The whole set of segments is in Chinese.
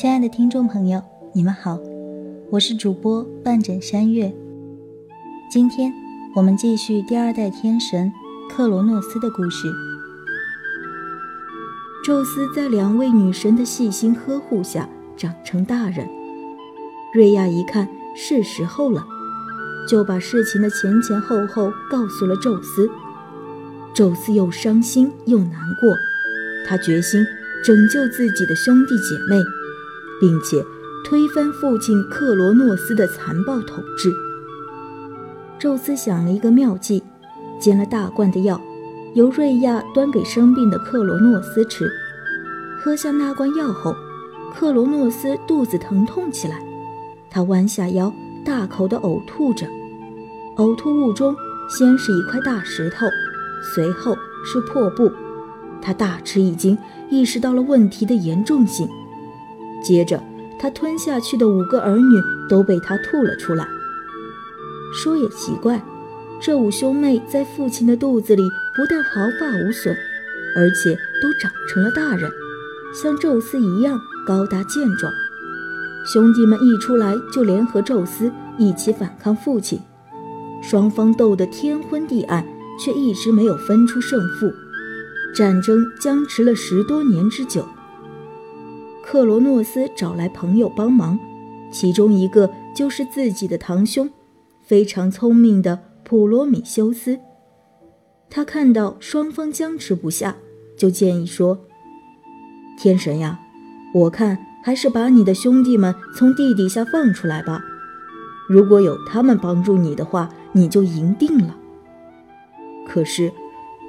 亲爱的听众朋友，你们好，我是主播半枕山月。今天我们继续第二代天神克罗诺斯的故事。宙斯在两位女神的细心呵护下长成大人。瑞亚一看是时候了，就把事情的前前后后告诉了宙斯。宙斯又伤心又难过，他决心拯救自己的兄弟姐妹。并且推翻父亲克罗诺斯的残暴统治。宙斯想了一个妙计，煎了大罐的药，由瑞亚端给生病的克罗诺斯吃。喝下那罐药后，克罗诺斯肚子疼痛起来，他弯下腰，大口地呕吐着。呕吐物中先是一块大石头，随后是破布。他大吃一惊，意识到了问题的严重性。接着，他吞下去的五个儿女都被他吐了出来。说也奇怪，这五兄妹在父亲的肚子里不但毫发无损，而且都长成了大人，像宙斯一样高大健壮。兄弟们一出来就联合宙斯一起反抗父亲，双方斗得天昏地暗，却一直没有分出胜负，战争僵持了十多年之久。克罗诺斯找来朋友帮忙，其中一个就是自己的堂兄，非常聪明的普罗米修斯。他看到双方僵持不下，就建议说：“天神呀，我看还是把你的兄弟们从地底下放出来吧。如果有他们帮助你的话，你就赢定了。”可是。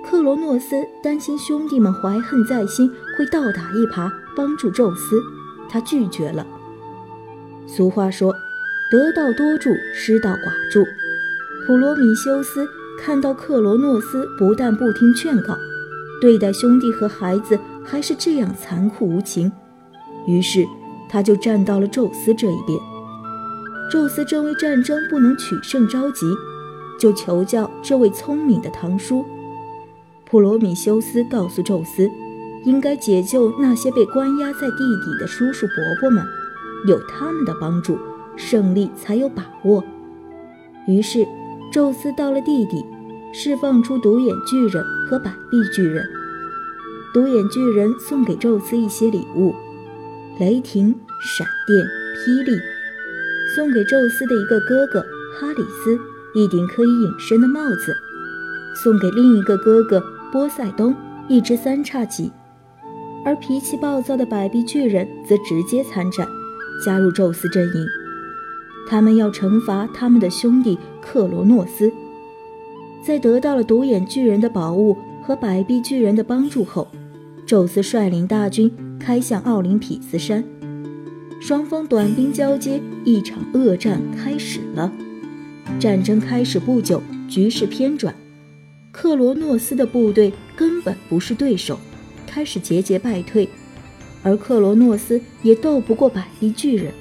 克罗诺斯担心兄弟们怀恨在心，会倒打一耙帮助宙斯，他拒绝了。俗话说：“得道多助，失道寡助。”普罗米修斯看到克罗诺斯不但不听劝告，对待兄弟和孩子还是这样残酷无情，于是他就站到了宙斯这一边。宙斯正为战争不能取胜着急，就求教这位聪明的堂叔。普罗米修斯告诉宙斯，应该解救那些被关押在地底的叔叔伯伯们，有他们的帮助，胜利才有把握。于是，宙斯到了地底，释放出独眼巨人和百臂巨人。独眼巨人送给宙斯一些礼物：雷霆、闪电、霹雳；送给宙斯的一个哥哥哈里斯一顶可以隐身的帽子；送给另一个哥哥。波塞冬一只三叉戟，而脾气暴躁的百臂巨人则直接参战，加入宙斯阵营。他们要惩罚他们的兄弟克罗诺斯。在得到了独眼巨人的宝物和百臂巨人的帮助后，宙斯率领大军开向奥林匹斯山。双方短兵交接，一场恶战开始了。战争开始不久，局势偏转。克罗诺斯的部队根本不是对手，开始节节败退，而克罗诺斯也斗不过百臂巨人。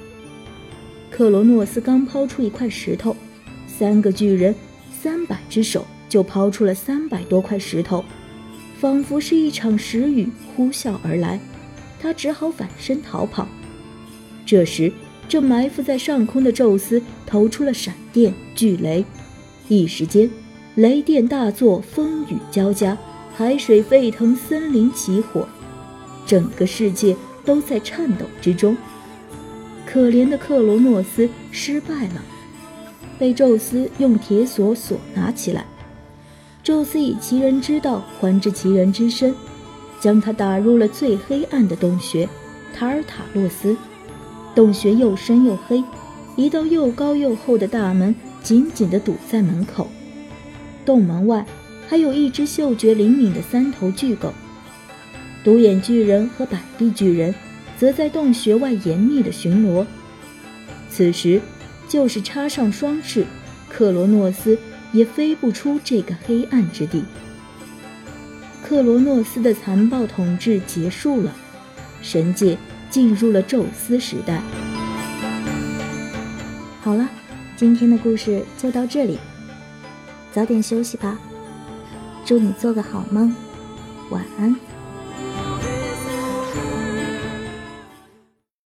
克罗诺斯刚抛出一块石头，三个巨人三百只手就抛出了三百多块石头，仿佛是一场石雨呼啸而来，他只好反身逃跑。这时，正埋伏在上空的宙斯投出了闪电、巨雷，一时间。雷电大作，风雨交加，海水沸腾，森林起火，整个世界都在颤抖之中。可怜的克罗诺斯失败了，被宙斯用铁锁锁拿起来。宙斯以其人之道还治其人之身，将他打入了最黑暗的洞穴——塔尔塔洛斯。洞穴又深又黑，一道又高又厚的大门紧紧地堵在门口。洞门外还有一只嗅觉灵敏的三头巨狗，独眼巨人和百臂巨人则在洞穴外严密的巡逻。此时，就是插上双翅，克罗诺斯也飞不出这个黑暗之地。克罗诺斯的残暴统治结束了，神界进入了宙斯时代。好了，今天的故事就到这里。早点休息吧，祝你做个好梦，晚安。